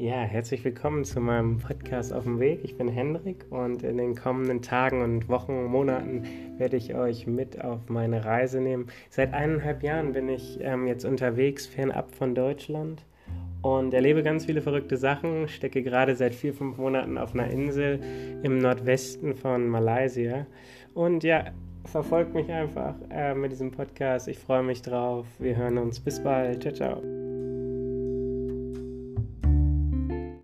Ja, herzlich willkommen zu meinem Podcast auf dem Weg. Ich bin Hendrik und in den kommenden Tagen und Wochen, Monaten werde ich euch mit auf meine Reise nehmen. Seit eineinhalb Jahren bin ich ähm, jetzt unterwegs, fernab von Deutschland und erlebe ganz viele verrückte Sachen. Stecke gerade seit vier, fünf Monaten auf einer Insel im Nordwesten von Malaysia. Und ja, verfolgt mich einfach äh, mit diesem Podcast. Ich freue mich drauf. Wir hören uns. Bis bald. Ciao, ciao.